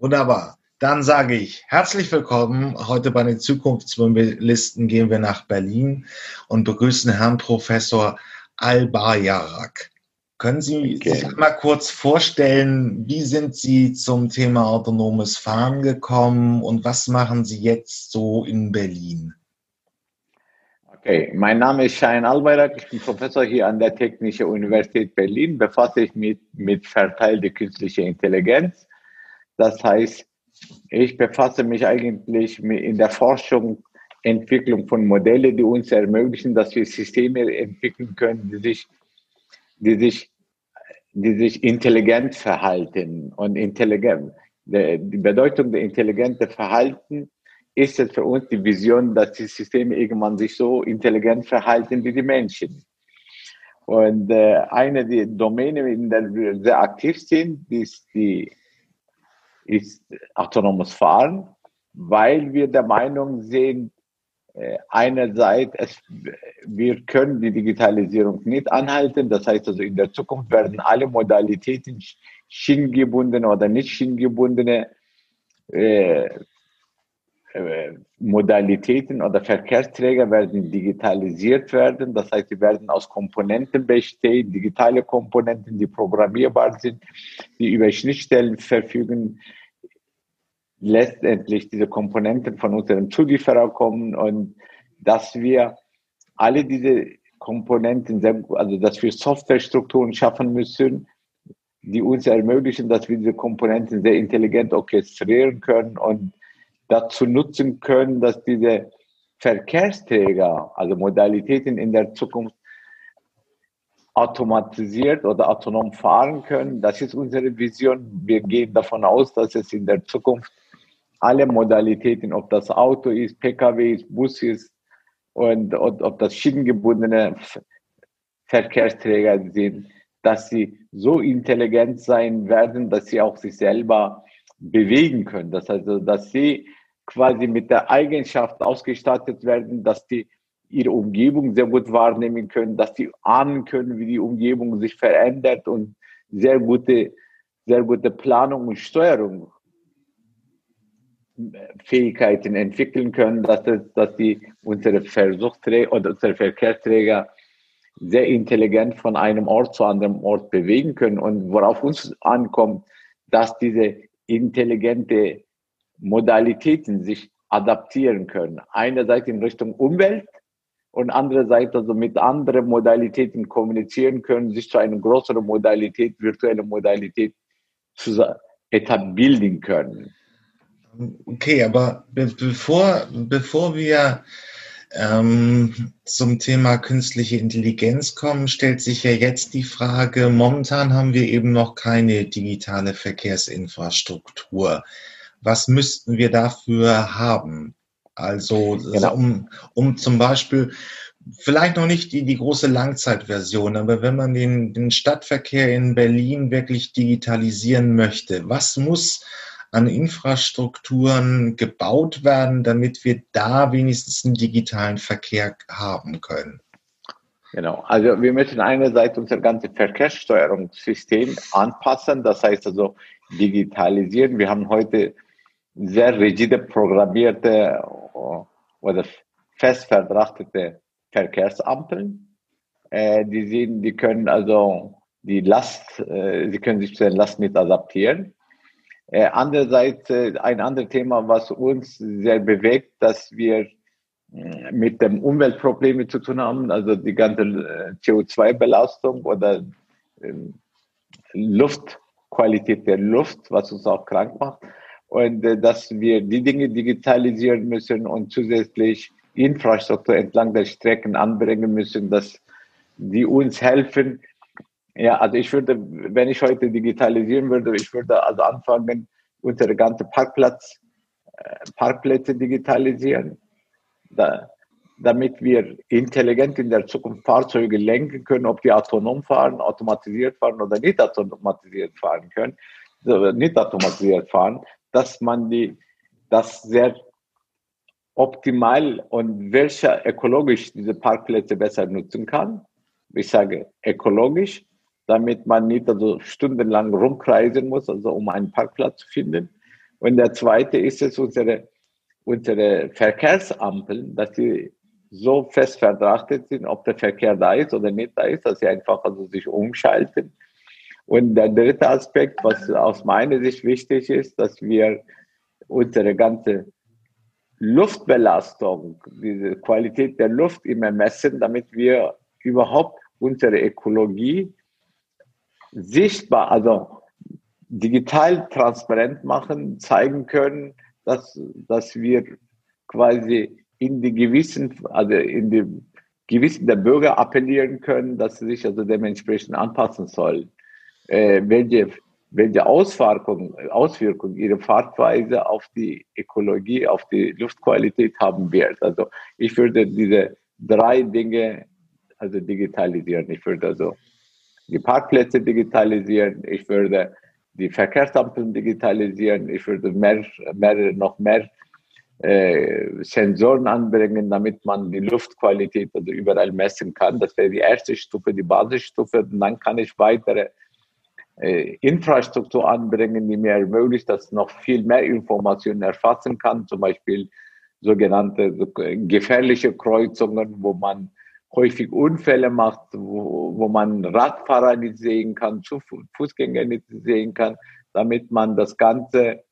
Wunderbar. Dann sage ich herzlich willkommen. Heute bei den Zukunftsmobilisten gehen wir nach Berlin und begrüßen Herrn Professor Al-Bayarak. Können Sie okay. sich mal kurz vorstellen, wie sind Sie zum Thema autonomes Fahren gekommen und was machen Sie jetzt so in Berlin? Okay, mein Name ist Shahin Albayrak, ich bin Professor hier an der Technischen Universität Berlin, befasse ich mich mit verteilter künstlicher Intelligenz. Das heißt, ich befasse mich eigentlich in der Forschung, Entwicklung von Modellen, die uns ermöglichen, dass wir Systeme entwickeln können, die sich die sich, die sich intelligent verhalten. Und intelligent, die Bedeutung der intelligenten Verhalten ist es für uns die Vision, dass die Systeme irgendwann sich so intelligent verhalten wie die Menschen. Und äh, eine der Domänen, in der wir sehr aktiv sind, ist, die, ist autonomes Fahren, weil wir der Meinung sind, äh, einerseits, es, wir können die Digitalisierung nicht anhalten. Das heißt also, in der Zukunft werden alle Modalitäten, schienengebundene oder nicht schienengebundene äh, Modalitäten oder Verkehrsträger werden digitalisiert werden. Das heißt, sie werden aus Komponenten bestehen, digitale Komponenten, die programmierbar sind, die über Schnittstellen verfügen, letztendlich diese Komponenten von unserem Zulieferer kommen und dass wir alle diese Komponenten, also dass wir Softwarestrukturen schaffen müssen, die uns ermöglichen, dass wir diese Komponenten sehr intelligent orchestrieren können und dazu nutzen können, dass diese Verkehrsträger, also Modalitäten in der Zukunft automatisiert oder autonom fahren können. Das ist unsere Vision. Wir gehen davon aus, dass es in der Zukunft alle Modalitäten, ob das Auto ist, Pkw ist, Bus ist und, und ob das schienengebundene Verkehrsträger sind, dass sie so intelligent sein werden, dass sie auch sich selber bewegen können. Das heißt, dass sie quasi mit der Eigenschaft ausgestattet werden, dass die ihre Umgebung sehr gut wahrnehmen können, dass die ahnen können, wie die Umgebung sich verändert und sehr gute, sehr gute Planung und Steuerung Fähigkeiten entwickeln können, dass, das, dass die unsere Versuchträger oder unsere Verkehrsträger sehr intelligent von einem Ort zu anderem Ort bewegen können. Und worauf uns ankommt, dass diese intelligente Modalitäten sich adaptieren können. Einerseits in Richtung Umwelt und andererseits also mit anderen Modalitäten kommunizieren können, sich zu einer größeren Modalität, virtuelle Modalität zu etablieren können. Okay, aber be bevor, bevor wir ähm, zum Thema künstliche Intelligenz kommen, stellt sich ja jetzt die Frage, momentan haben wir eben noch keine digitale Verkehrsinfrastruktur. Was müssten wir dafür haben? Also genau. um, um zum Beispiel vielleicht noch nicht die, die große Langzeitversion, aber wenn man den, den Stadtverkehr in Berlin wirklich digitalisieren möchte, was muss an Infrastrukturen gebaut werden, damit wir da wenigstens einen digitalen Verkehr haben können? Genau, also wir müssen einerseits unser ganzes Verkehrssteuerungssystem anpassen, das heißt also digitalisieren. Wir haben heute sehr rigide programmierte äh, oder fest verdrachtete Verkehrsampeln. Äh, die, sehen, die können also die Last, äh, sie können sich zu den Last mit adaptieren. Äh, andererseits äh, ein anderes Thema, was uns sehr bewegt, dass wir äh, mit dem Umweltprobleme zu tun haben, also die ganze äh, CO2-Belastung oder äh, Luftqualität der Luft, was uns auch krank macht. Und äh, dass wir die Dinge digitalisieren müssen und zusätzlich Infrastruktur entlang der Strecken anbringen müssen, dass die uns helfen, ja, also ich würde, wenn ich heute digitalisieren würde, ich würde also anfangen, unsere ganze Parkplatz, äh, Parkplätze digitalisieren, da, damit wir intelligent in der Zukunft Fahrzeuge lenken können, ob die autonom fahren, automatisiert fahren oder nicht automatisiert fahren können, nicht automatisiert fahren, dass man die, das sehr optimal und welcher ökologisch diese Parkplätze besser nutzen kann. Ich sage ökologisch, damit man nicht also stundenlang rumkreisen muss, also um einen Parkplatz zu finden. Und der zweite ist es unsere, unsere Verkehrsampeln, dass sie so fest verdrachtet sind, ob der Verkehr da ist oder nicht da ist, dass sie einfach also sich umschalten. Und der dritte Aspekt, was aus meiner Sicht wichtig ist, dass wir unsere ganze Luftbelastung, diese Qualität der Luft immer messen, damit wir überhaupt unsere Ökologie sichtbar, also digital transparent machen, zeigen können, dass, dass wir quasi in die Gewissen, also in die Gewissen der Bürger appellieren können, dass sie sich also dementsprechend anpassen sollen. Äh, welche, welche Auswirkungen, Auswirkungen ihre Fahrtweise auf die Ökologie, auf die Luftqualität haben wird. Also ich würde diese drei Dinge also digitalisieren. Ich würde also die Parkplätze digitalisieren, ich würde die Verkehrsampeln digitalisieren, ich würde mehr, mehr, noch mehr äh, Sensoren anbringen, damit man die Luftqualität also überall messen kann. Das wäre die erste Stufe, die Basisstufe. Und dann kann ich weitere Infrastruktur anbringen, die mir ermöglicht, dass noch viel mehr Informationen erfassen kann, zum Beispiel sogenannte so gefährliche Kreuzungen, wo man häufig Unfälle macht, wo, wo man Radfahrer nicht sehen kann, Fußgänger nicht sehen kann, damit man das Ganze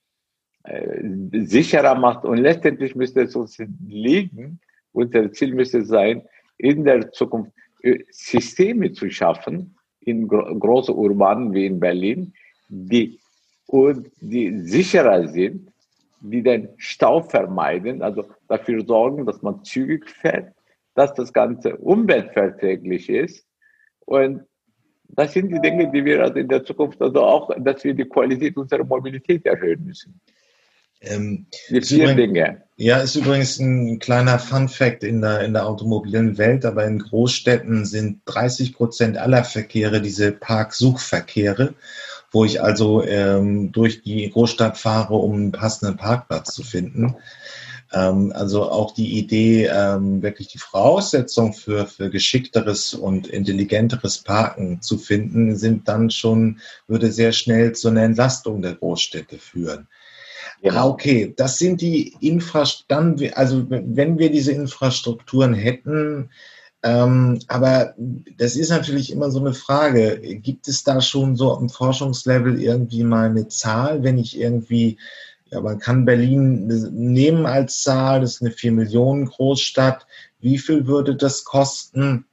äh, sicherer macht. Und letztendlich müsste es uns liegen, unser Ziel müsste sein, in der Zukunft äh, Systeme zu schaffen, in gro großen Urbanen wie in Berlin, die, und die sicherer sind, die den Stau vermeiden, also dafür sorgen, dass man zügig fährt, dass das Ganze umweltverträglich ist. Und das sind die Dinge, die wir also in der Zukunft also auch, dass wir die Qualität unserer Mobilität erhöhen müssen. Ähm, vier übrigens, Dinge. Ja, ist übrigens ein kleiner Fun Fact in der, in der automobilen Welt, aber in Großstädten sind 30 Prozent aller Verkehre diese Parksuchverkehre, wo ich also ähm, durch die Großstadt fahre, um einen passenden Parkplatz zu finden. Ähm, also auch die Idee, ähm, wirklich die Voraussetzung für, für geschickteres und intelligenteres Parken zu finden, sind dann schon, würde sehr schnell zu einer Entlastung der Großstädte führen. Genau. Ah, okay, das sind die Infrastrukturen, also wenn wir diese Infrastrukturen hätten, ähm, aber das ist natürlich immer so eine Frage. Gibt es da schon so am Forschungslevel irgendwie mal eine Zahl, wenn ich irgendwie ja, man kann Berlin nehmen als Zahl, das ist eine 4 Millionen Großstadt. Wie viel würde das kosten,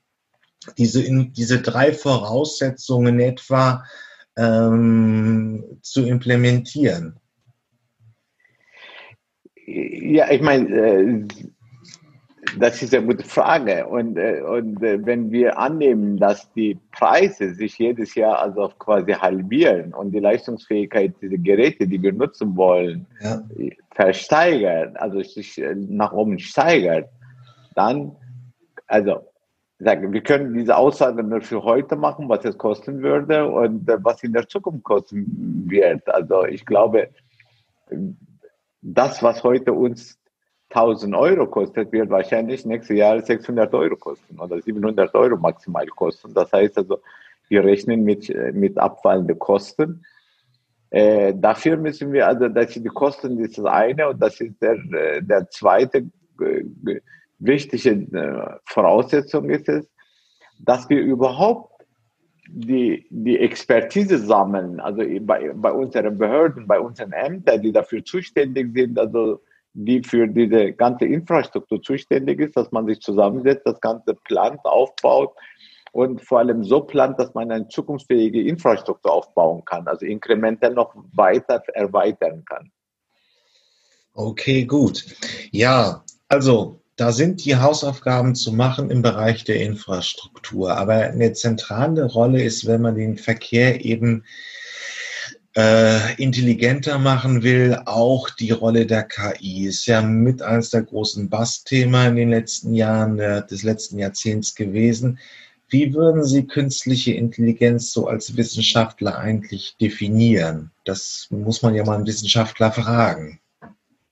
diese, diese drei Voraussetzungen etwa ähm, zu implementieren? Ja, ich meine, äh, das ist eine gute Frage. Und, äh, und äh, wenn wir annehmen, dass die Preise sich jedes Jahr also quasi halbieren und die Leistungsfähigkeit dieser Geräte, die wir nutzen wollen, ja. versteigert, also sich nach oben steigert, dann, also sagen, wir können diese Aussage nur für heute machen, was es kosten würde und was in der Zukunft kosten wird. Also ich glaube, das, was heute uns 1000 Euro kostet, wird wahrscheinlich nächstes Jahr 600 Euro kosten oder 700 Euro maximal kosten. Das heißt also, wir rechnen mit, mit abfallenden Kosten. Äh, dafür müssen wir, also dass die Kosten ist das eine und das ist der, der zweite äh, wichtige äh, Voraussetzung ist es, dass wir überhaupt die, die Expertise sammeln, also bei, bei unseren Behörden, bei unseren Ämtern, die dafür zuständig sind, also die für diese ganze Infrastruktur zuständig ist, dass man sich zusammensetzt, das Ganze plant, aufbaut und vor allem so plant, dass man eine zukunftsfähige Infrastruktur aufbauen kann, also inkrementell noch weiter erweitern kann. Okay, gut. Ja, also da sind die Hausaufgaben zu machen im Bereich der Infrastruktur. Aber eine zentrale Rolle ist, wenn man den Verkehr eben äh, intelligenter machen will, auch die Rolle der KI. Ist ja mit eines der großen Bassthema in den letzten Jahren äh, des letzten Jahrzehnts gewesen. Wie würden Sie künstliche Intelligenz so als Wissenschaftler eigentlich definieren? Das muss man ja mal einen Wissenschaftler fragen.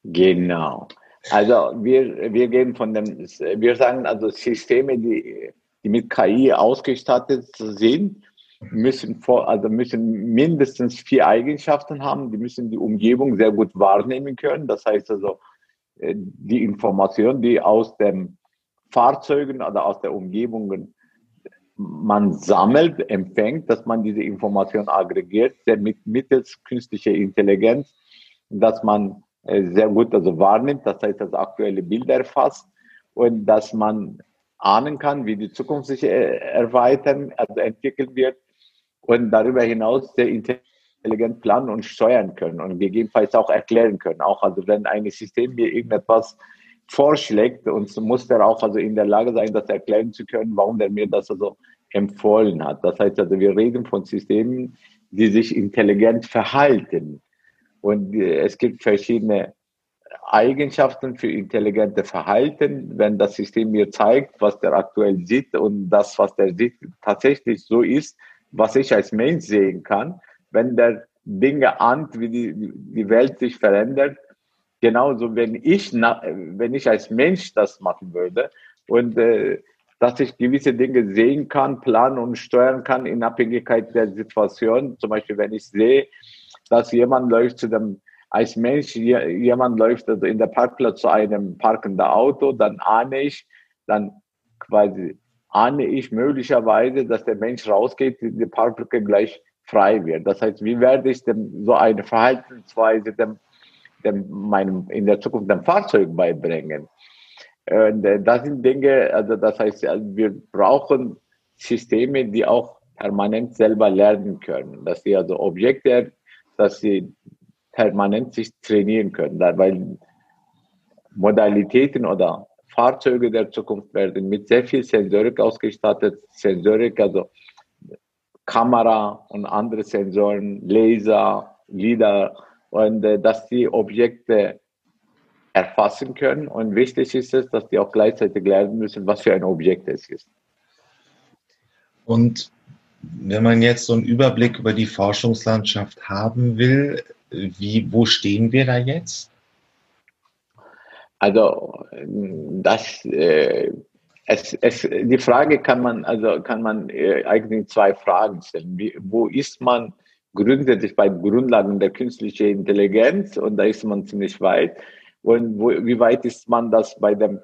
Genau. Also wir, wir gehen von dem, wir sagen also Systeme, die, die mit KI ausgestattet sind, müssen, vor, also müssen mindestens vier Eigenschaften haben. Die müssen die Umgebung sehr gut wahrnehmen können. Das heißt also, äh, die Information, die aus den Fahrzeugen oder aus der Umgebung man sammelt, empfängt, dass man diese Information aggregiert, mit, mittels künstlicher Intelligenz, dass man sehr gut also wahrnimmt, das heißt, das aktuelle Bild erfasst und dass man ahnen kann, wie die Zukunft sich äh, erweitern, also entwickeln wird und darüber hinaus sehr intelligent planen und steuern können und gegebenenfalls auch erklären können. Auch also wenn ein System mir irgendetwas vorschlägt und muss der auch also in der Lage sein, das erklären zu können, warum der mir das also empfohlen hat. Das heißt also, wir reden von Systemen, die sich intelligent verhalten. Und äh, es gibt verschiedene Eigenschaften für intelligente Verhalten, wenn das System mir zeigt, was der aktuell sieht und das, was der sieht, tatsächlich so ist, was ich als Mensch sehen kann, wenn der Dinge ahnt, wie die, die Welt sich verändert, genauso wenn ich, wenn ich als Mensch das machen würde und äh, dass ich gewisse Dinge sehen kann, planen und steuern kann in Abhängigkeit der Situation. Zum Beispiel, wenn ich sehe, dass jemand läuft zu dem, als Mensch, jemand läuft also in der Parkplatz zu einem parkenden Auto, dann ahne ich, dann quasi ahne ich möglicherweise, dass der Mensch rausgeht, die Parklücke gleich frei wird. Das heißt, wie werde ich dem so eine Verhaltensweise dem, dem meinem, in der Zukunft dem Fahrzeug beibringen? Und äh, das sind Dinge, also das heißt, wir brauchen Systeme, die auch permanent selber lernen können, dass sie also Objekte, dass sie permanent sich trainieren können, weil Modalitäten oder Fahrzeuge der Zukunft werden mit sehr viel Sensorik ausgestattet. Sensorik, also Kamera und andere Sensoren, Laser, LIDAR und dass die Objekte erfassen können. Und wichtig ist es, dass die auch gleichzeitig lernen müssen, was für ein Objekt es ist. Und wenn man jetzt so einen Überblick über die Forschungslandschaft haben will, wie, wo stehen wir da jetzt? Also das, äh, es, es, die Frage kann man, also kann man äh, eigentlich zwei Fragen stellen. Wie, wo ist man grundsätzlich bei Grundlagen der künstlichen Intelligenz? Und da ist man ziemlich weit. Und wo, wie weit ist man das bei der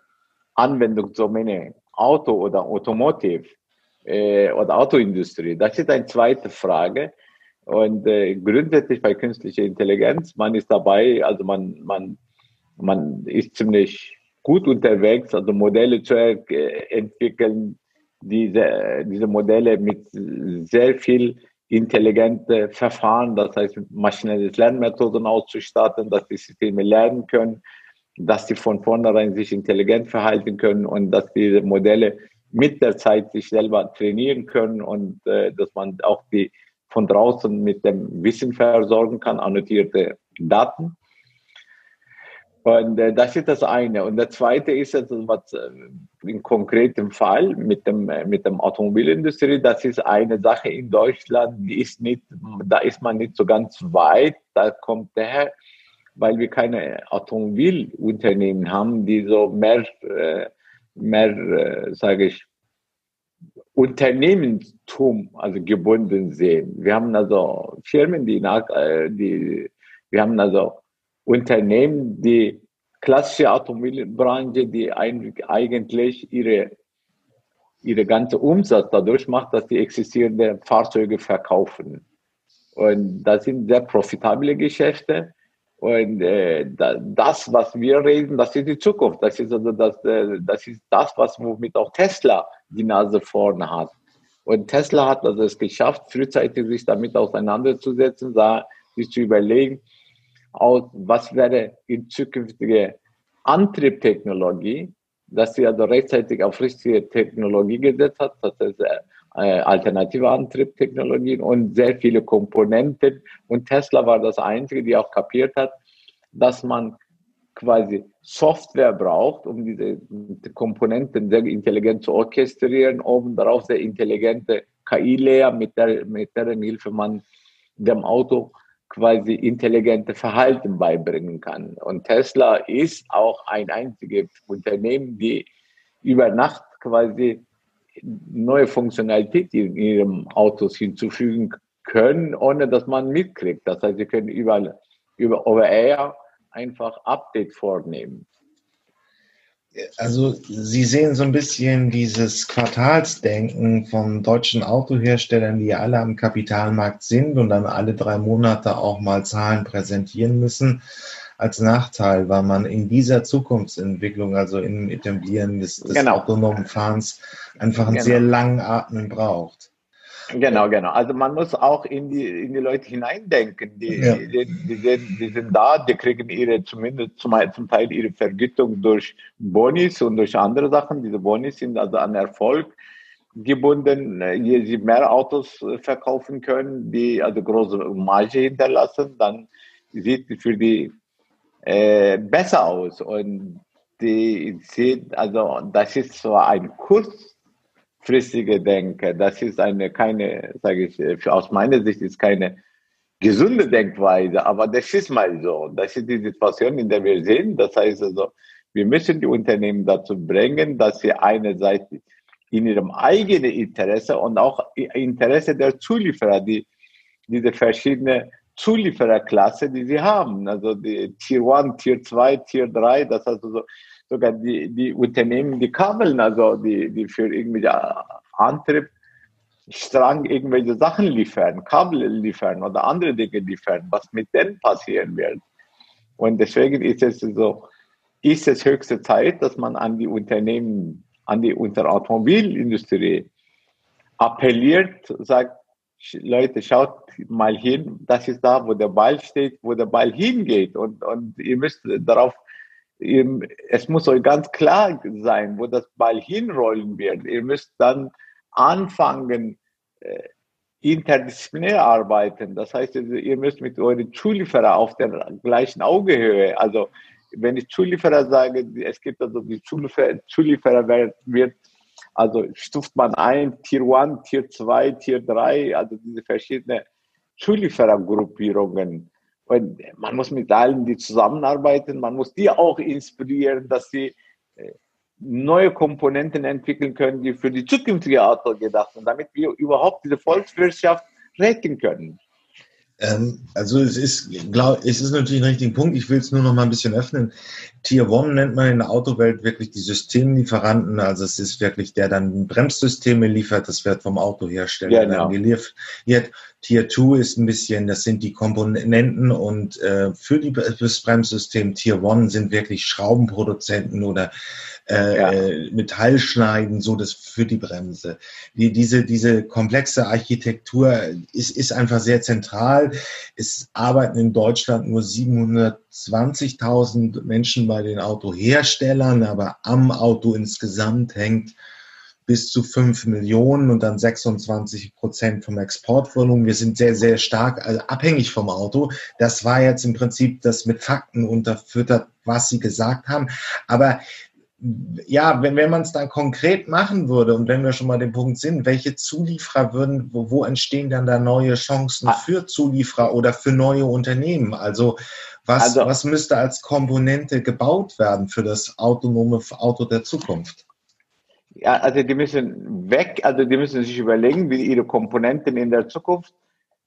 Anwendungsdomäne Auto oder Automotive äh, oder Autoindustrie? Das ist eine zweite Frage. Und äh, grundsätzlich bei künstlicher Intelligenz, man ist dabei, also man, man man ist ziemlich gut unterwegs, also Modelle zu entwickeln, diese, diese Modelle mit sehr viel intelligente Verfahren, das heißt maschinelles Lernmethoden auszustatten, dass die Systeme lernen können, dass sie von vornherein sich intelligent verhalten können und dass diese Modelle mit der Zeit sich selber trainieren können und äh, dass man auch die von draußen mit dem Wissen versorgen kann, annotierte Daten. Und äh, das ist das eine. Und das zweite ist, also, was äh, im konkreten Fall mit dem, äh, mit dem Automobilindustrie, das ist eine Sache in Deutschland, die ist nicht, da ist man nicht so ganz weit. Da kommt daher, weil wir keine Automobilunternehmen haben, die so mehr, äh, mehr, äh, sage ich, Unternehmentum, also gebunden sehen. Wir haben also Firmen, die, nach, äh, die wir haben also Unternehmen, die klassische Automobilbranche, die eigentlich ihre, ihre ganze Umsatz dadurch macht, dass die existierende Fahrzeuge verkaufen. Und das sind sehr profitable Geschäfte. Und äh, das, was wir reden, das ist die Zukunft. Das ist also das, äh, das ist das, was womit auch Tesla die Nase vorne hat. Und Tesla hat also es geschafft, frühzeitig sich damit auseinanderzusetzen, sich zu überlegen, aus, was wäre in zukünftige Antriebtechnologie, dass sie also rechtzeitig auf richtige Technologie gesetzt hat, das ist äh, alternative Antriebtechnologien und sehr viele Komponenten. Und Tesla war das Einzige, die auch kapiert hat, dass man quasi Software braucht, um diese Komponenten sehr intelligent zu orchestrieren, oben darauf sehr intelligente KI-Layer, mit, der, mit deren Hilfe man dem Auto quasi intelligente Verhalten beibringen kann. Und Tesla ist auch ein einziges Unternehmen, die über Nacht quasi neue Funktionalität in ihrem Autos hinzufügen können, ohne dass man mitkriegt. Das heißt, sie können überall über OVR einfach Update vornehmen. Also Sie sehen so ein bisschen dieses Quartalsdenken von deutschen Autoherstellern, die alle am Kapitalmarkt sind und dann alle drei Monate auch mal Zahlen präsentieren müssen, als Nachteil, weil man in dieser Zukunftsentwicklung, also im Etablieren des, des genau. autonomen Fahrens, einfach einen genau. sehr langen Atmen braucht. Genau, genau. Also man muss auch in die, in die Leute hineindenken. Die, ja. die, die, sind, die sind da, die kriegen ihre, zumindest zum, zum Teil ihre Vergütung durch Bonis und durch andere Sachen. Diese Bonis sind also an Erfolg gebunden. Je sie mehr Autos verkaufen können, die also große Marge hinterlassen, dann sieht für die äh, besser aus. Und die sieht, also das ist zwar ein Kurs, kurzfristige Denke. Das ist eine keine, sage ich, aus meiner Sicht ist keine gesunde Denkweise, aber das ist mal so. Das ist die Situation, in der wir sind. Das heißt also, wir müssen die Unternehmen dazu bringen, dass sie einerseits in ihrem eigenen Interesse und auch Interesse der Zulieferer, die diese verschiedene Zuliefererklasse, die sie haben, also die Tier 1, Tier 2, Tier 3, das heißt also sogar die, die Unternehmen, die Kabeln, also die, die für irgendwelche Antrieb Strang irgendwelche Sachen liefern, Kabel liefern oder andere Dinge liefern, was mit denen passieren wird. Und deswegen ist es so, ist es höchste Zeit, dass man an die Unternehmen, an die unter Automobilindustrie appelliert, sagt, Leute, schaut mal hin, das ist da, wo der Ball steht, wo der Ball hingeht und, und ihr müsst darauf es muss euch ganz klar sein, wo das Ball hinrollen wird. Ihr müsst dann anfangen, äh, interdisziplinär arbeiten. Das heißt, ihr müsst mit euren Zulieferer auf der gleichen Augehöhe, also wenn ich Zulieferer sage, es gibt also die Zulieferer, Zulieferer wird, also stuft man ein, Tier 1, Tier 2, Tier 3, also diese verschiedenen Zulieferergruppierungen. Und man muss mit allen die zusammenarbeiten, man muss die auch inspirieren, dass sie äh, neue Komponenten entwickeln können, die für die zukünftige Auto gedacht sind, damit wir überhaupt diese Volkswirtschaft retten können. Ähm, also es ist, glaub, es ist natürlich ein richtiger Punkt. Ich will es nur noch mal ein bisschen öffnen. Tier One nennt man in der Autowelt wirklich die Systemlieferanten. Also es ist wirklich der dann Bremssysteme liefert. Das wird vom Autohersteller genau. dann geliefert. Tier 2 ist ein bisschen, das sind die Komponenten und äh, für die, das Bremssystem Tier 1 sind wirklich Schraubenproduzenten oder äh, ja. Äh, Metallschneiden, so das für die Bremse. Die, diese, diese komplexe Architektur ist, ist einfach sehr zentral. Es arbeiten in Deutschland nur 720.000 Menschen bei den Autoherstellern, aber am Auto insgesamt hängt bis zu 5 Millionen und dann 26 Prozent vom Exportvolumen. Wir sind sehr, sehr stark also abhängig vom Auto. Das war jetzt im Prinzip das mit Fakten unterfüttert, was Sie gesagt haben. Aber ja, wenn, wenn man es dann konkret machen würde und wenn wir schon mal den Punkt sind, welche Zulieferer würden, wo, wo entstehen dann da neue Chancen ah. für Zulieferer oder für neue Unternehmen? Also was, also, was müsste als Komponente gebaut werden für das autonome Auto der Zukunft? Ja, also die müssen weg, also die müssen sich überlegen, wie ihre Komponenten in der Zukunft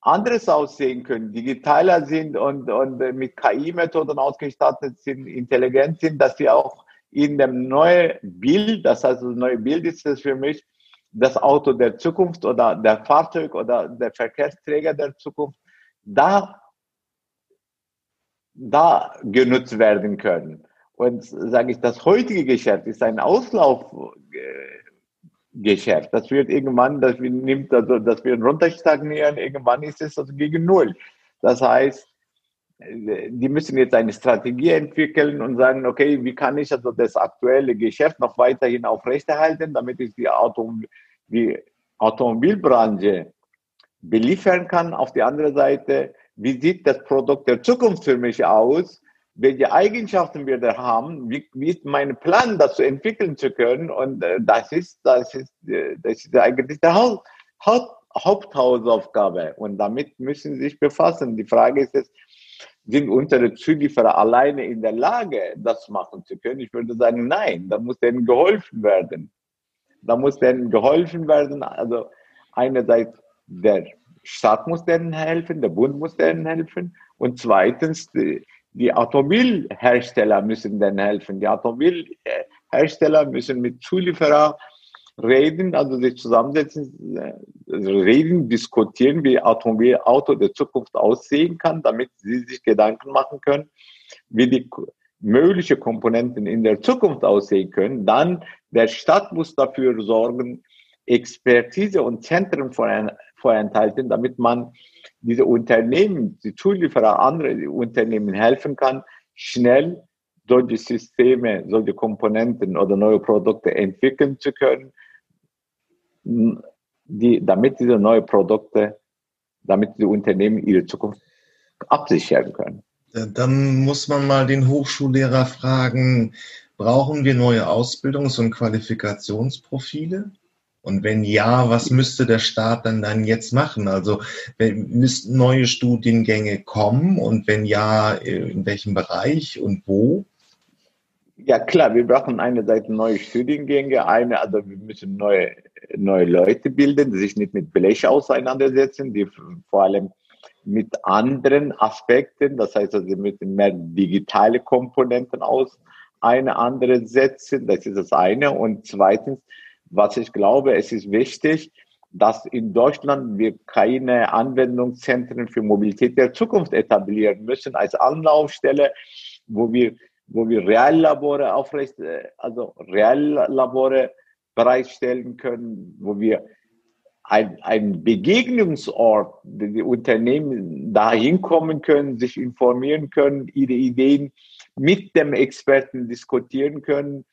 anderes aussehen können, digitaler sind und, und mit KI-Methoden ausgestattet sind, intelligent sind, dass sie auch in dem neuen Bild, das heißt, das neue Bild ist es für mich, das Auto der Zukunft oder der Fahrzeug oder der Verkehrsträger der Zukunft, da, da genutzt werden können. Und sage ich, das heutige Geschäft ist ein Auslaufgeschäft. Das wird irgendwann, das nimmt, also, das wird runterstagnieren, irgendwann ist es also gegen Null. Das heißt, die müssen jetzt eine Strategie entwickeln und sagen, okay, wie kann ich also das aktuelle Geschäft noch weiterhin aufrechterhalten, damit ich die, Autom die Automobilbranche beliefern kann. Auf der anderen Seite, wie sieht das Produkt der Zukunft für mich aus? welche Eigenschaften wir da haben, wie, wie ist mein Plan, das zu entwickeln zu können. Und äh, das ist, das ist, äh, das ist eigentlich der Haupt, Haupthausaufgabe. Und damit müssen Sie sich befassen. Die Frage ist jetzt, sind unsere Zulieferer alleine in der Lage, das machen zu können? Ich würde sagen, nein, da muss denen geholfen werden. da muss denen geholfen werden. Also einerseits der Staat muss denen helfen, der Bund muss denen helfen und zweitens die, die Automobilhersteller müssen denen helfen. Die Automobilhersteller müssen mit Zulieferer reden, also sich zusammensetzen, also reden, diskutieren, wie Automobilauto der Zukunft aussehen kann, damit sie sich Gedanken machen können, wie die mögliche Komponenten in der Zukunft aussehen können. Dann der Staat muss dafür sorgen, Expertise und Zentren vorenthalten, damit man diese Unternehmen, die Zulieferer, andere Unternehmen helfen kann, schnell solche Systeme, solche Komponenten oder neue Produkte entwickeln zu können, die, damit diese neuen Produkte, damit die Unternehmen ihre Zukunft absichern können. Dann muss man mal den Hochschullehrer fragen, brauchen wir neue Ausbildungs- und Qualifikationsprofile? Und wenn ja, was müsste der Staat dann, dann jetzt machen? Also müssten neue Studiengänge kommen und wenn ja, in welchem Bereich und wo? Ja klar, wir brauchen einerseits neue Studiengänge, eine, also wir müssen neue, neue Leute bilden, die sich nicht mit Blech auseinandersetzen, die vor allem mit anderen Aspekten, das heißt also mit mehr digitale Komponenten aus, eine andere setzen, das ist das eine. Und zweitens, was ich glaube, es ist wichtig, dass in Deutschland wir keine Anwendungszentren für Mobilität der Zukunft etablieren müssen als Anlaufstelle, wo wir, wo wir Reallabore aufrecht, äh, also Reallabore bereitstellen können, wo wir ein, ein Begegnungsort, die Unternehmen da hinkommen können, sich informieren können, ihre Ideen mit dem Experten diskutieren können,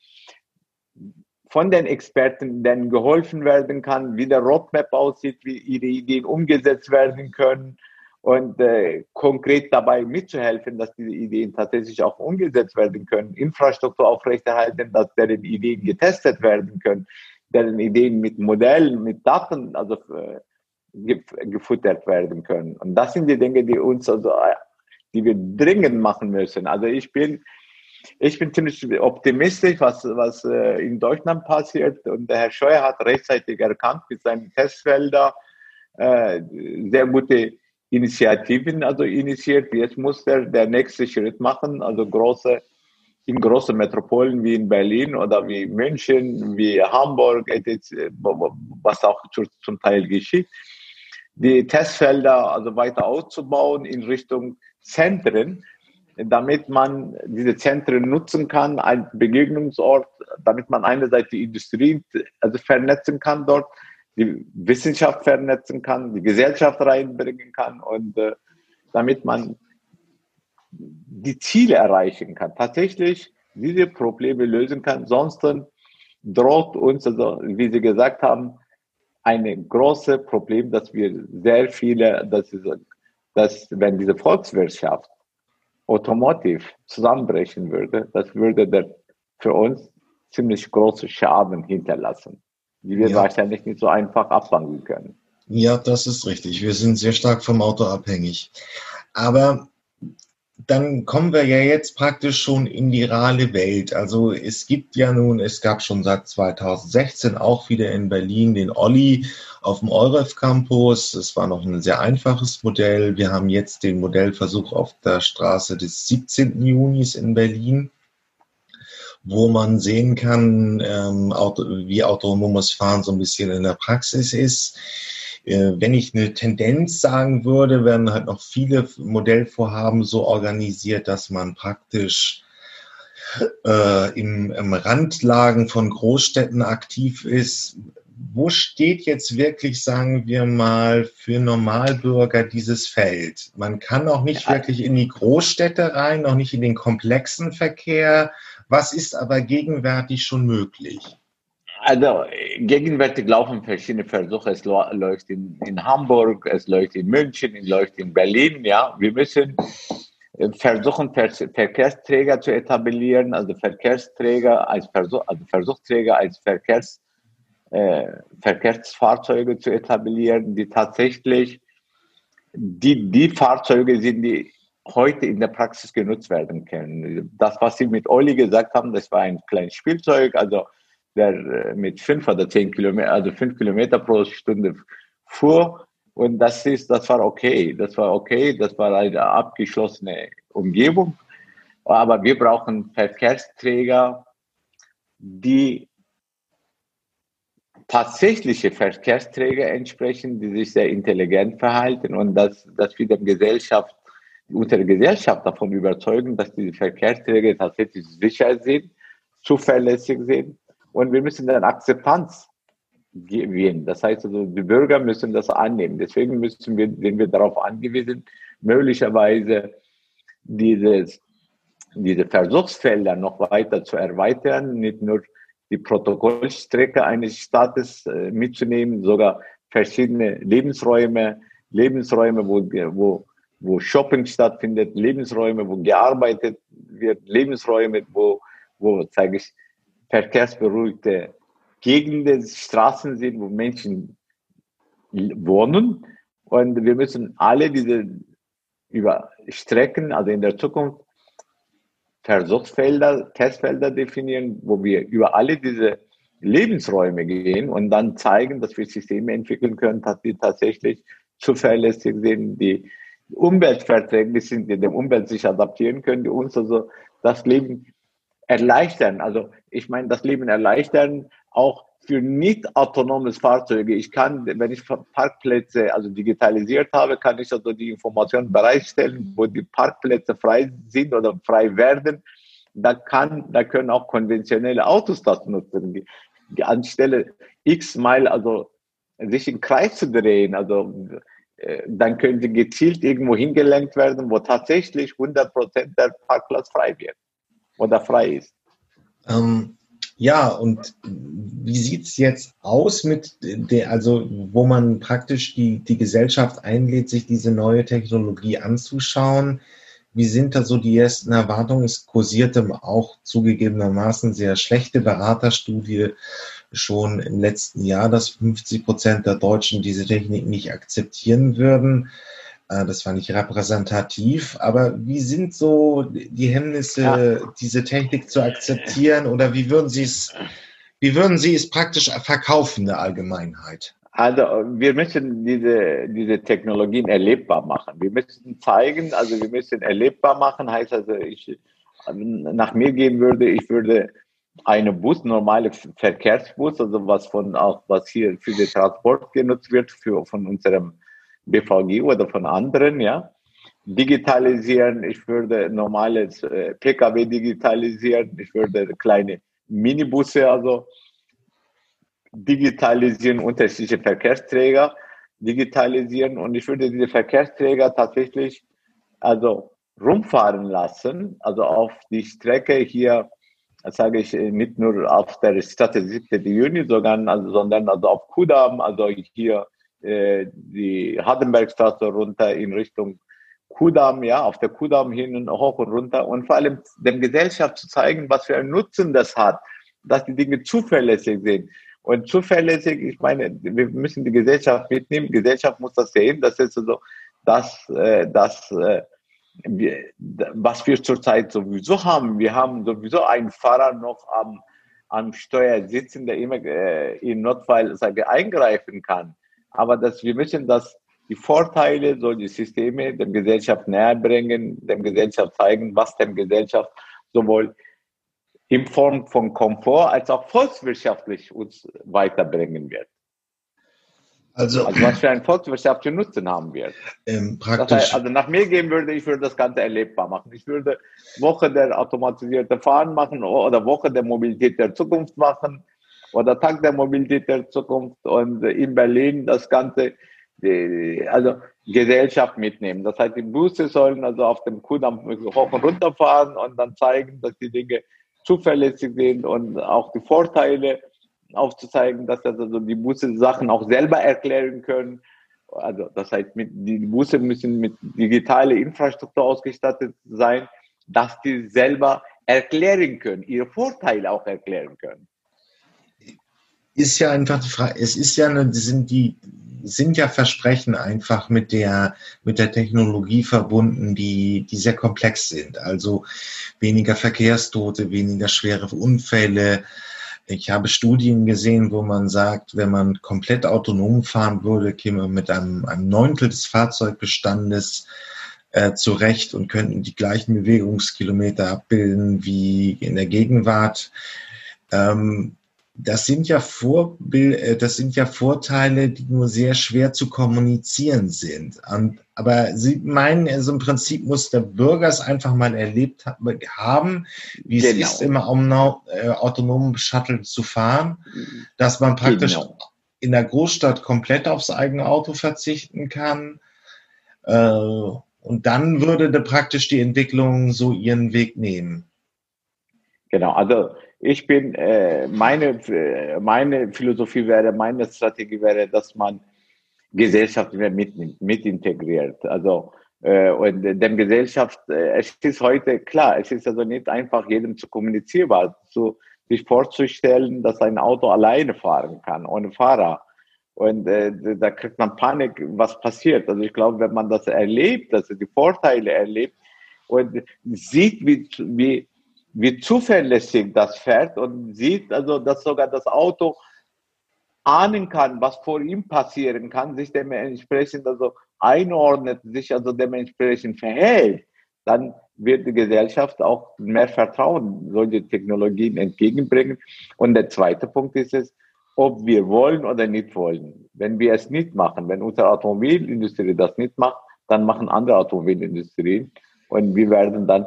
von den Experten dann geholfen werden kann, wie der Roadmap aussieht, wie ihre Ideen umgesetzt werden können und äh, konkret dabei mitzuhelfen, dass diese Ideen tatsächlich auch umgesetzt werden können, Infrastruktur aufrechterhalten, dass deren Ideen getestet werden können, deren Ideen mit Modellen, mit Daten also äh, gefuttert werden können. Und das sind die Dinge, die uns also, äh, die wir dringend machen müssen. Also ich bin, ich bin ziemlich optimistisch, was, was äh, in Deutschland passiert. Und der Herr Scheuer hat rechtzeitig erkannt mit seinen Testfeldern äh, sehr gute Initiativen also initiiert. Jetzt muss er der nächste Schritt machen, also große in großen Metropolen wie in Berlin oder wie München, wie Hamburg, was auch zum Teil geschieht, die Testfelder also weiter auszubauen in Richtung Zentren, damit man diese Zentren nutzen kann, ein Begegnungsort, damit man einerseits die Industrie also vernetzen kann dort, die Wissenschaft vernetzen kann, die Gesellschaft reinbringen kann und äh, damit man die Ziele erreichen kann, tatsächlich diese Probleme lösen kann. Sonst droht uns, also wie Sie gesagt haben, ein großes Problem, dass wir sehr viele, dass, dass wenn diese Volkswirtschaft Automotive zusammenbrechen würde, das würde der, für uns ziemlich große Schaden hinterlassen, die wir ja. wahrscheinlich nicht so einfach abwandeln können. Ja, das ist richtig. Wir sind sehr stark vom Auto abhängig. Aber dann kommen wir ja jetzt praktisch schon in die reale Welt. Also es gibt ja nun, es gab schon seit 2016 auch wieder in Berlin den Olli auf dem EUREF Campus. Es war noch ein sehr einfaches Modell. Wir haben jetzt den Modellversuch auf der Straße des 17. Junis in Berlin wo man sehen kann, ähm, wie autonomes Fahren so ein bisschen in der Praxis ist. Äh, wenn ich eine Tendenz sagen würde, werden halt noch viele Modellvorhaben so organisiert, dass man praktisch äh, im, im Randlagen von Großstädten aktiv ist. Wo steht jetzt wirklich, sagen wir mal, für Normalbürger dieses Feld? Man kann auch nicht wirklich in die Großstädte rein, auch nicht in den komplexen Verkehr. Was ist aber gegenwärtig schon möglich? Also gegenwärtig laufen verschiedene Versuche. Es läuft in, in Hamburg, es läuft in München, es läuft in Berlin. Ja, wir müssen äh, versuchen, Verkehrsträger zu etablieren, also Verkehrsträger als Versuch, also Versuchsträger als Verkehrs, äh, Verkehrsfahrzeuge zu etablieren, die tatsächlich die, die Fahrzeuge sind, die heute in der Praxis genutzt werden können. Das, was Sie mit Olli gesagt haben, das war ein kleines Spielzeug, also der äh, mit fünf oder zehn Kilometer, also fünf Kilometer pro Stunde fuhr. Und das ist, das war okay. Das war okay. Das war eine abgeschlossene Umgebung. Aber wir brauchen Verkehrsträger, die tatsächliche Verkehrsträger entsprechen, die sich sehr intelligent verhalten und dass, dass wir der Gesellschaft, unsere Gesellschaft davon überzeugen, dass diese Verkehrsträger tatsächlich sicher sind, zuverlässig sind und wir müssen dann Akzeptanz gewinnen. Das heißt also, die Bürger müssen das annehmen. Deswegen müssen wir, sind wir darauf angewiesen, möglicherweise dieses, diese Versuchsfelder noch weiter zu erweitern, nicht nur die Protokollstrecke eines Staates äh, mitzunehmen, sogar verschiedene Lebensräume, Lebensräume, wo, wo, wo Shopping stattfindet, Lebensräume, wo gearbeitet wird, Lebensräume, wo, wo, sage ich, verkehrsberuhigte Gegenden, Straßen sind, wo Menschen wohnen. Und wir müssen alle diese über Strecken, also in der Zukunft, Versuchsfelder, Testfelder definieren, wo wir über alle diese Lebensräume gehen und dann zeigen, dass wir Systeme entwickeln können, dass die tatsächlich zuverlässig sind, die umweltverträglich sind, die dem Umwelt sich adaptieren können, die uns also das Leben erleichtern. Also ich meine, das Leben erleichtern auch für nicht autonomes Fahrzeuge. Ich kann, wenn ich Parkplätze also digitalisiert habe, kann ich also die Informationen bereitstellen, wo die Parkplätze frei sind oder frei werden. Da kann, da können auch konventionelle Autos das nutzen. Anstelle x mal also sich im Kreis zu drehen, also dann können sie gezielt irgendwo hingelenkt werden, wo tatsächlich 100 Prozent der Parkplatz frei wird oder frei ist. Ähm, ja, und wie sieht's jetzt aus mit der, also wo man praktisch die, die Gesellschaft einlädt, sich diese neue Technologie anzuschauen? Wie sind da so die ersten Erwartungen? Es kursierte auch zugegebenermaßen sehr schlechte Beraterstudie schon im letzten Jahr, dass 50 Prozent der Deutschen diese Technik nicht akzeptieren würden. Äh, das war nicht repräsentativ, aber wie sind so die Hemmnisse, ja. diese Technik zu akzeptieren oder wie würden Sie es, wie würden Sie es praktisch verkaufen der Allgemeinheit? Also wir müssen diese, diese Technologien erlebbar machen. Wir müssen zeigen, also wir müssen erlebbar machen, heißt also, ich nach mir gehen würde, ich würde eine Bus, normale Verkehrsbus, also was von auch was hier für den Transport genutzt wird, für von unserem BVG oder von anderen, ja. Digitalisieren, ich würde normales äh, PKW digitalisieren, ich würde kleine Minibusse, also digitalisieren, unterschiedliche Verkehrsträger digitalisieren und ich würde diese Verkehrsträger tatsächlich also rumfahren lassen, also auf die Strecke hier, sage ich nicht nur auf der Straße 7. Juni, sondern also, sondern also auf Kudam, also hier äh, die Hardenbergstraße runter in Richtung Kudamm, ja, auf der Kudamm hin und hoch und runter und vor allem der Gesellschaft zu zeigen, was für einen Nutzen das hat, dass die Dinge zuverlässig sind. Und zuverlässig, ich meine, wir müssen die Gesellschaft mitnehmen. Die Gesellschaft muss das sehen. Das ist so, das, äh, das, äh, wir, was wir zurzeit sowieso haben. Wir haben sowieso einen Fahrer noch am, am Steuer sitzen, der immer äh, im Notfall sage, eingreifen kann. Aber dass wir müssen das, die Vorteile solcher Systeme der Gesellschaft näher bringen, der Gesellschaft zeigen, was der Gesellschaft sowohl in Form von Komfort als auch volkswirtschaftlich uns weiterbringen wird. Also, also was für einen volkswirtschaftlichen Nutzen haben wir. Ähm, praktisch. Heißt, also nach mir gehen würde, ich würde das Ganze erlebbar machen. Ich würde Woche der automatisierten Fahren machen oder Woche der Mobilität der Zukunft machen oder Tag der Mobilität der Zukunft und in Berlin das Ganze, also Gesellschaft mitnehmen. Das heißt, die Busse sollen also auf dem Kudamm hoch und runter fahren und dann zeigen, dass die Dinge zuverlässig sind und auch die Vorteile aufzuzeigen, dass also die Busse Sachen auch selber erklären können. Also das heißt, mit, die Busse müssen mit digitaler Infrastruktur ausgestattet sein, dass die selber erklären können, ihre Vorteile auch erklären können ist ja einfach die Frage, es ist ja eine, sind die, sind ja Versprechen einfach mit der, mit der Technologie verbunden, die, die sehr komplex sind. Also weniger Verkehrstote, weniger schwere Unfälle, ich habe Studien gesehen, wo man sagt, wenn man komplett autonom fahren würde, käme man mit einem, einem Neuntel des Fahrzeugbestandes äh, zurecht und könnten die gleichen Bewegungskilometer abbilden wie in der Gegenwart. Ähm, das sind ja Vorbild, äh, das sind ja Vorteile, die nur sehr schwer zu kommunizieren sind. Und, aber Sie meinen, also im Prinzip muss der Bürger es einfach mal erlebt haben, wie genau. es ist, immer um äh, autonomen Shuttle zu fahren, dass man praktisch genau. in der Großstadt komplett aufs eigene Auto verzichten kann. Äh, und dann würde praktisch die Entwicklung so ihren Weg nehmen. Genau, also ich bin, äh, meine, meine Philosophie wäre, meine Strategie wäre, dass man Gesellschaft mehr mitnimmt, mit integriert. Also, äh, und dem Gesellschaft, äh, es ist heute klar, es ist also nicht einfach jedem zu kommunizierbar, zu, sich vorzustellen, dass ein Auto alleine fahren kann, ohne Fahrer. Und äh, da kriegt man Panik, was passiert. Also ich glaube, wenn man das erlebt, also die Vorteile erlebt und sieht, wie, wie wie zuverlässig das fährt und sieht also, dass sogar das Auto ahnen kann, was vor ihm passieren kann, sich dementsprechend also einordnet, sich also dementsprechend verhält, dann wird die Gesellschaft auch mehr Vertrauen solche Technologien entgegenbringen. Und der zweite Punkt ist es, ob wir wollen oder nicht wollen. Wenn wir es nicht machen, wenn unsere Automobilindustrie das nicht macht, dann machen andere Automobilindustrien und wir werden dann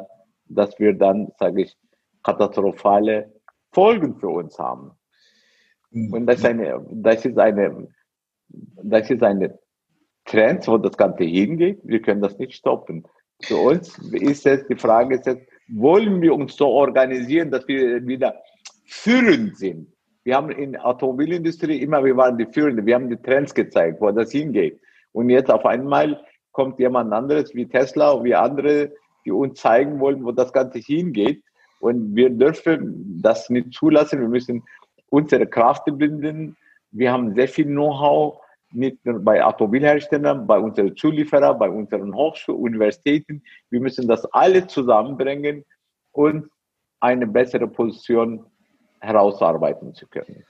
dass wir dann, sage ich, katastrophale Folgen für uns haben. Mhm. Und das ist eine, das ist eine, das ist eine Trend, wo das Ganze hingeht. Wir können das nicht stoppen. Für uns ist es, die Frage ist jetzt, wollen wir uns so organisieren, dass wir wieder führend sind? Wir haben in der Automobilindustrie immer, wir waren die Führende, wir haben die Trends gezeigt, wo das hingeht. Und jetzt auf einmal kommt jemand anderes wie Tesla, wie andere die uns zeigen wollen, wo das Ganze hingeht. Und wir dürfen das nicht zulassen. Wir müssen unsere Kraft binden. Wir haben sehr viel Know-how, nicht nur bei Automobilherstellern, bei unseren Zulieferern, bei unseren Hochschulen, Universitäten. Wir müssen das alle zusammenbringen und eine bessere Position herausarbeiten zu können.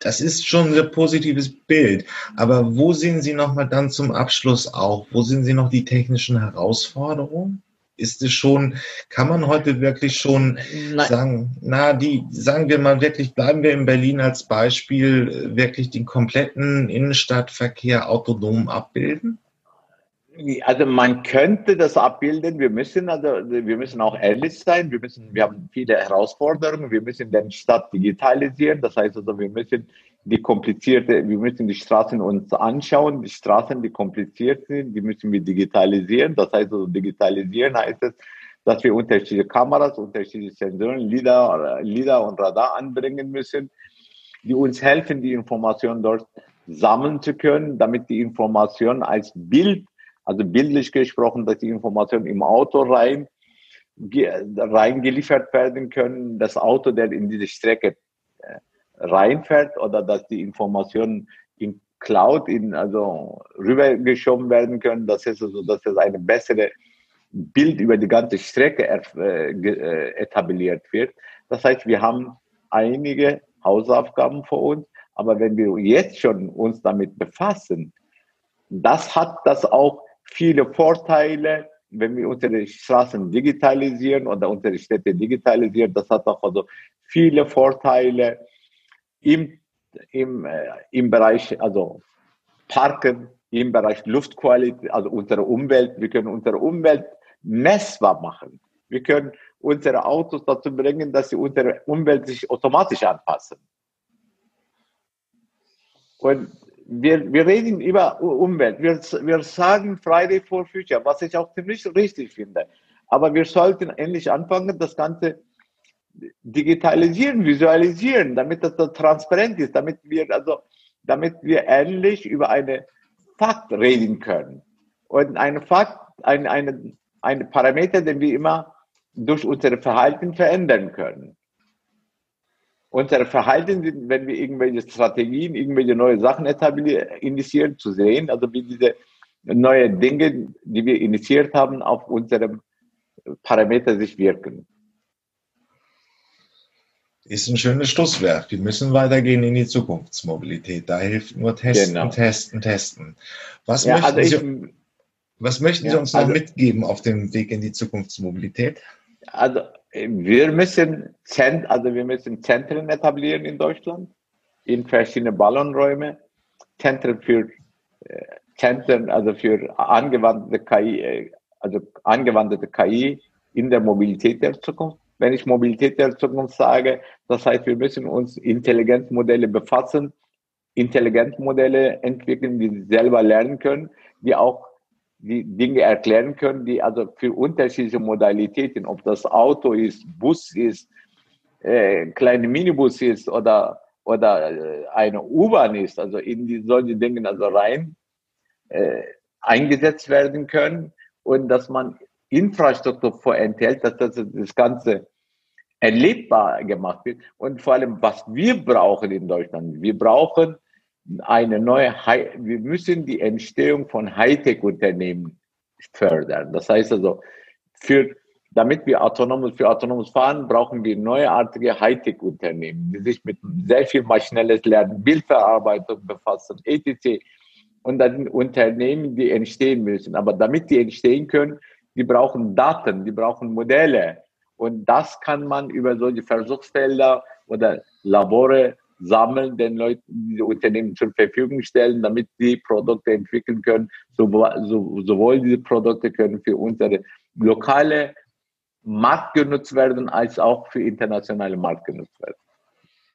Das ist schon ein sehr positives Bild. Aber wo sehen Sie nochmal dann zum Abschluss auch? Wo sehen Sie noch die technischen Herausforderungen? Ist es schon, kann man heute wirklich schon Nein. sagen, na, die, sagen wir mal wirklich, bleiben wir in Berlin als Beispiel, wirklich den kompletten Innenstadtverkehr autonom abbilden? Also man könnte das abbilden. Wir müssen also, wir müssen auch ehrlich sein. Wir müssen, wir haben viele Herausforderungen. Wir müssen den Stadt digitalisieren. Das heißt also, wir müssen die komplizierte, wir müssen die Straßen uns anschauen. Die Straßen, die kompliziert sind, die müssen wir digitalisieren. Das heißt also, digitalisieren heißt es, dass wir unterschiedliche Kameras, unterschiedliche Sensoren, LIDAR, LIDAR und Radar anbringen müssen, die uns helfen, die Informationen dort sammeln zu können, damit die Information als Bild also bildlich gesprochen, dass die Informationen im Auto rein, reingeliefert werden können, das Auto, der in diese Strecke äh, reinfährt oder dass die Informationen in Cloud in, also rübergeschoben werden können, dass es also, dass es eine bessere Bild über die ganze Strecke äh, äh, etabliert wird. Das heißt, wir haben einige Hausaufgaben vor uns, aber wenn wir jetzt schon uns damit befassen, das hat das auch viele Vorteile, wenn wir unsere Straßen digitalisieren oder unsere Städte digitalisieren. Das hat auch also viele Vorteile im, im, äh, im Bereich, also Parken, im Bereich Luftqualität, also unsere Umwelt. Wir können unsere Umwelt messbar machen. Wir können unsere Autos dazu bringen, dass sie unsere Umwelt sich automatisch anpassen. Und wir, wir reden über Umwelt. Wir, wir sagen Friday for Future, was ich auch ziemlich richtig finde. Aber wir sollten endlich anfangen, das Ganze digitalisieren, visualisieren, damit das so transparent ist, damit wir, also, damit wir endlich über eine Fakt reden können. Und eine Fakt, ein, eine, ein Parameter, den wir immer durch unser Verhalten verändern können unser Verhalten, wenn wir irgendwelche Strategien, irgendwelche neue Sachen etablieren, initiieren, zu sehen, also wie diese neue Dinge, die wir initiiert haben, auf unserem Parameter sich wirken. ist ein schönes Schlusswerk. Wir müssen weitergehen in die Zukunftsmobilität. Da hilft nur Testen, genau. Testen, Testen. Was ja, möchten, also Sie, was möchten ja, Sie uns noch also, mitgeben auf dem Weg in die Zukunftsmobilität? Also wir müssen, Zent, also wir müssen Zentren etablieren in Deutschland, in verschiedene Ballonräume, Zentren für äh, Zentren, also für angewandte KI, äh, also angewandte KI in der Mobilität der Zukunft. Wenn ich Mobilität der Zukunft sage, das heißt, wir müssen uns Intelligenzmodelle befassen, Intelligenzmodelle entwickeln, die selber lernen können, die auch die Dinge erklären können, die also für unterschiedliche Modalitäten, ob das Auto ist, Bus ist, äh, kleine Minibus ist oder, oder äh, eine U-Bahn ist, also in die, solche Dinge also rein äh, eingesetzt werden können und dass man Infrastruktur vorenthält, dass das, das Ganze erlebbar gemacht wird. Und vor allem, was wir brauchen in Deutschland, wir brauchen eine neue, wir müssen die Entstehung von Hightech-Unternehmen fördern. Das heißt also, für, damit wir autonomes, für autonomes Fahren brauchen wir neuartige Hightech-Unternehmen, die sich mit sehr viel maschinelles Lernen, Bildverarbeitung befassen, etc. Und dann Unternehmen, die entstehen müssen. Aber damit die entstehen können, die brauchen Daten, die brauchen Modelle. Und das kann man über solche Versuchsfelder oder Labore sammeln, den Leuten diese Unternehmen zur Verfügung stellen, damit die Produkte entwickeln können. sowohl diese Produkte können für unsere lokale Markt genutzt werden, als auch für internationale Markt genutzt werden.